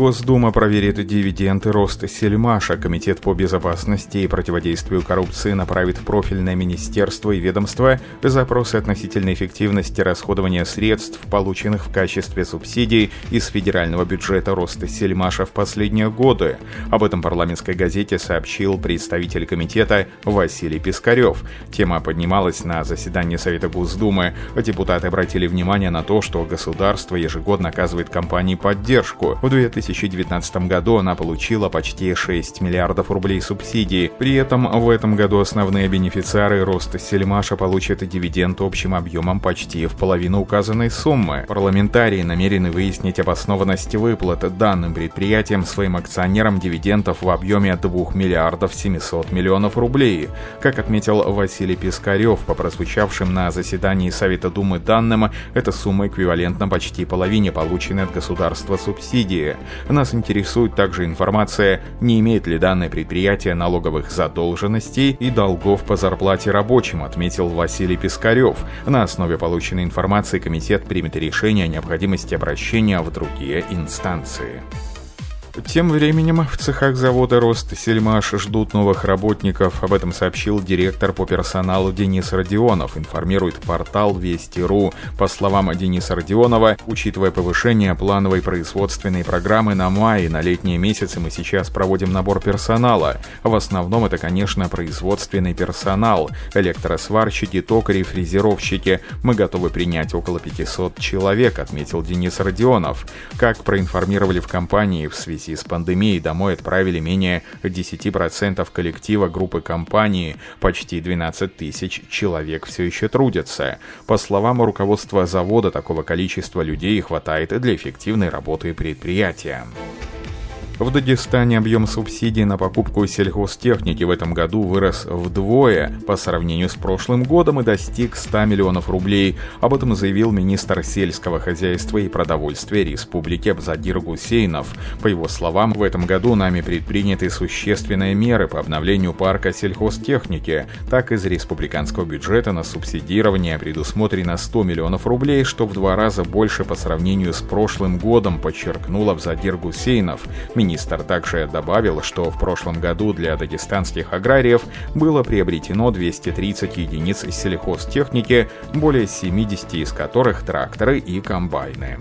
Госдума проверит дивиденды роста Сельмаша. Комитет по безопасности и противодействию коррупции направит в профильное министерство и ведомство запросы относительно эффективности расходования средств, полученных в качестве субсидий из федерального бюджета роста Сельмаша в последние годы. Об этом парламентской газете сообщил представитель комитета Василий Пискарев. Тема поднималась на заседании Совета Госдумы. Депутаты обратили внимание на то, что государство ежегодно оказывает компании поддержку. В 2000 2019 году она получила почти 6 миллиардов рублей субсидий. При этом в этом году основные бенефициары роста Сельмаша получат дивиденд общим объемом почти в половину указанной суммы. Парламентарии намерены выяснить обоснованность выплат данным предприятиям своим акционерам дивидендов в объеме 2 миллиардов 700 миллионов рублей. Как отметил Василий Пискарев, по прозвучавшим на заседании Совета Думы данным, эта сумма эквивалентна почти половине полученной от государства субсидии. Нас интересует также информация, не имеет ли данное предприятие налоговых задолженностей и долгов по зарплате рабочим, отметил Василий Пискарев. На основе полученной информации комитет примет решение о необходимости обращения в другие инстанции. Тем временем в цехах завода «Рост Сельмаш» ждут новых работников. Об этом сообщил директор по персоналу Денис Родионов, информирует портал Вести.ру. По словам Дениса Родионова, учитывая повышение плановой производственной программы на май и на летние месяцы мы сейчас проводим набор персонала. В основном это, конечно, производственный персонал, электросварщики, токари, фрезеровщики. Мы готовы принять около 500 человек, отметил Денис Родионов. Как проинформировали в компании в связи связи с пандемией домой отправили менее 10% коллектива группы компании, почти 12 тысяч человек все еще трудятся. По словам руководства завода, такого количества людей хватает для эффективной работы предприятия. В Дагестане объем субсидий на покупку сельхозтехники в этом году вырос вдвое по сравнению с прошлым годом и достиг 100 миллионов рублей. Об этом заявил министр сельского хозяйства и продовольствия Республики Абзадир Гусейнов. По его словам, в этом году нами предприняты существенные меры по обновлению парка сельхозтехники. Так, из республиканского бюджета на субсидирование предусмотрено 100 миллионов рублей, что в два раза больше по сравнению с прошлым годом, подчеркнул Абзадир Гусейнов. Министр также добавил, что в прошлом году для дагестанских аграриев было приобретено 230 единиц сельхозтехники, более 70 из которых тракторы и комбайны.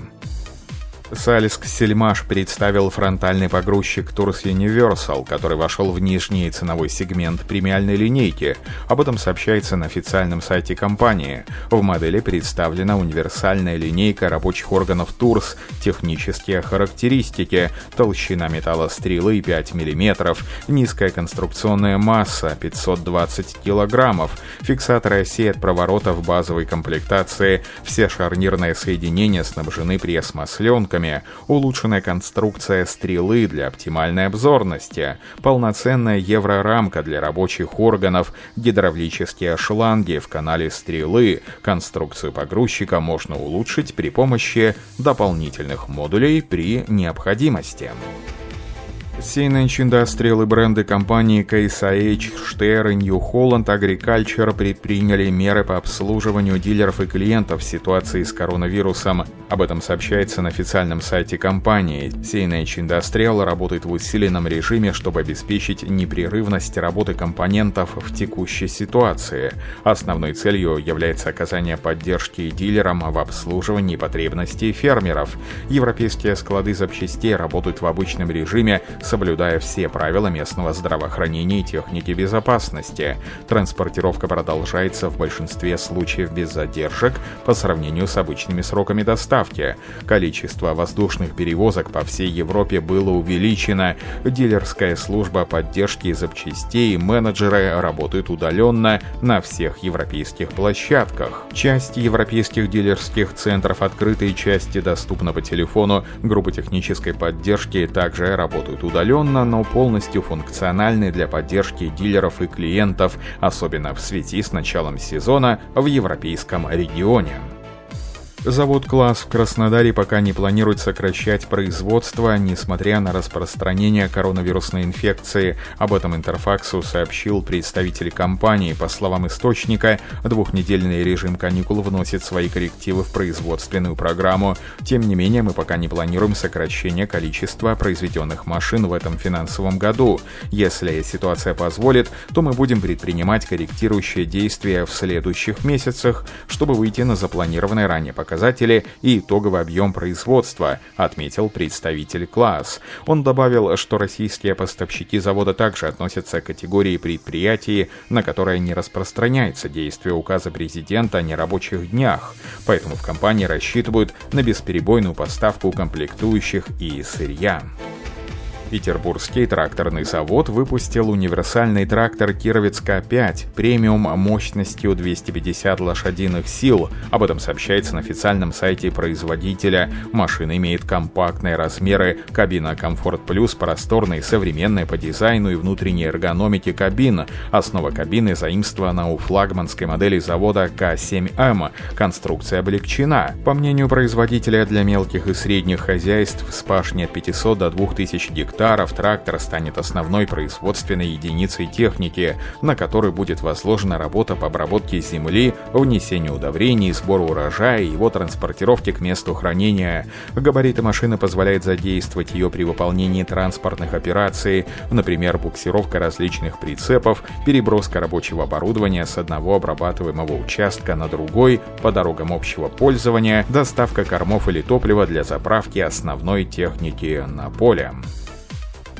Салиск Сельмаш представил фронтальный погрузчик Tours Universal, который вошел в нижний ценовой сегмент премиальной линейки. Об этом сообщается на официальном сайте компании. В модели представлена универсальная линейка рабочих органов Tours, технические характеристики, толщина металла стрелы 5 мм, низкая конструкционная масса 520 кг, фиксаторы оси от проворотов базовой комплектации, все шарнирные соединения снабжены пресс-масленками, блоками, улучшенная конструкция стрелы для оптимальной обзорности, полноценная еврорамка для рабочих органов, гидравлические шланги в канале стрелы. Конструкцию погрузчика можно улучшить при помощи дополнительных модулей при необходимости. CNH Industrial и бренды компании IH, Steyr и New Holland Agriculture предприняли меры по обслуживанию дилеров и клиентов в ситуации с коронавирусом. Об этом сообщается на официальном сайте компании. CNH Industrial работает в усиленном режиме, чтобы обеспечить непрерывность работы компонентов в текущей ситуации. Основной целью является оказание поддержки дилерам в обслуживании потребностей фермеров. Европейские склады запчастей работают в обычном режиме соблюдая все правила местного здравоохранения и техники безопасности. Транспортировка продолжается в большинстве случаев без задержек по сравнению с обычными сроками доставки. Количество воздушных перевозок по всей Европе было увеличено. Дилерская служба поддержки запчастей и менеджеры работают удаленно на всех европейских площадках. Часть европейских дилерских центров открыты части доступна по телефону. Группы технической поддержки также работают удаленно удаленно, но полностью функциональны для поддержки дилеров и клиентов, особенно в связи с началом сезона в европейском регионе. Завод «Класс» в Краснодаре пока не планирует сокращать производство, несмотря на распространение коронавирусной инфекции. Об этом Интерфаксу сообщил представитель компании. По словам источника, двухнедельный режим каникул вносит свои коррективы в производственную программу. Тем не менее, мы пока не планируем сокращение количества произведенных машин в этом финансовом году. Если ситуация позволит, то мы будем предпринимать корректирующие действия в следующих месяцах, чтобы выйти на запланированное ранее показатели показатели и итоговый объем производства, отметил представитель класс. Он добавил, что российские поставщики завода также относятся к категории предприятий, на которые не распространяется действие указа президента о нерабочих днях, поэтому в компании рассчитывают на бесперебойную поставку комплектующих и сырья. Петербургский тракторный завод выпустил универсальный трактор Кировец К5 премиум мощностью 250 лошадиных сил. Об этом сообщается на официальном сайте производителя. Машина имеет компактные размеры, кабина Комфорт Плюс просторная современная по дизайну и внутренней эргономике кабин. Основа кабины заимствована у флагманской модели завода К7М. Конструкция облегчена. По мнению производителя для мелких и средних хозяйств с пашни от 500 до 2000 гектаров гектаров трактор станет основной производственной единицей техники, на которой будет возложена работа по обработке земли, внесению удобрений, сбору урожая и его транспортировке к месту хранения. Габариты машины позволяют задействовать ее при выполнении транспортных операций, например, буксировка различных прицепов, переброска рабочего оборудования с одного обрабатываемого участка на другой по дорогам общего пользования, доставка кормов или топлива для заправки основной техники на поле.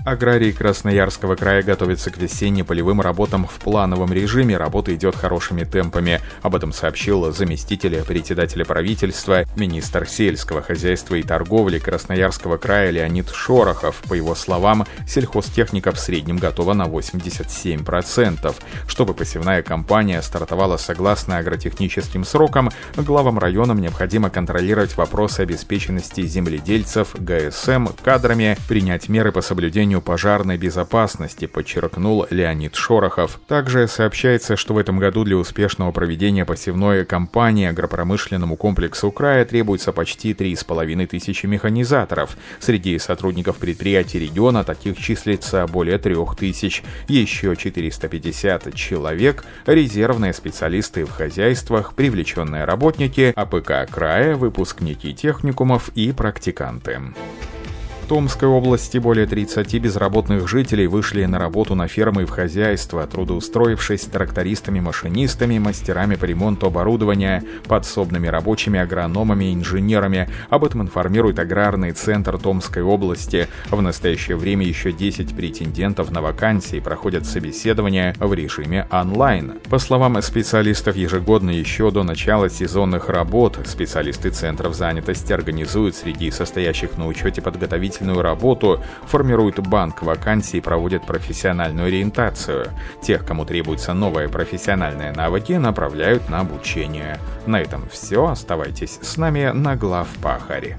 Аграрии Красноярского края готовятся к весенне-полевым работам в плановом режиме. Работа идет хорошими темпами. Об этом сообщил заместитель председателя правительства, министр сельского хозяйства и торговли Красноярского края Леонид Шорохов. По его словам, сельхозтехника в среднем готова на 87%. Чтобы посевная кампания стартовала согласно агротехническим срокам, главам районам необходимо контролировать вопросы обеспеченности земледельцев, ГСМ, кадрами, принять меры по соблюдению соблюдению пожарной безопасности, подчеркнул Леонид Шорохов. Также сообщается, что в этом году для успешного проведения посевной кампании агропромышленному комплексу края требуется почти 3,5 тысячи механизаторов. Среди сотрудников предприятий региона таких числится более 3 тысяч. Еще 450 человек – резервные специалисты в хозяйствах, привлеченные работники АПК края, выпускники техникумов и практиканты. Томской области более 30 безработных жителей вышли на работу на фермы и в хозяйство, трудоустроившись трактористами-машинистами, мастерами по ремонту оборудования, подсобными рабочими, агрономами инженерами. Об этом информирует Аграрный центр Томской области. В настоящее время еще 10 претендентов на вакансии проходят собеседования в режиме онлайн. По словам специалистов, ежегодно еще до начала сезонных работ специалисты центров занятости организуют среди состоящих на учете подготовительных подготовительную работу, формируют банк вакансий и проводят профессиональную ориентацию. Тех, кому требуются новые профессиональные навыки, направляют на обучение. На этом все. Оставайтесь с нами на глав Пахаре.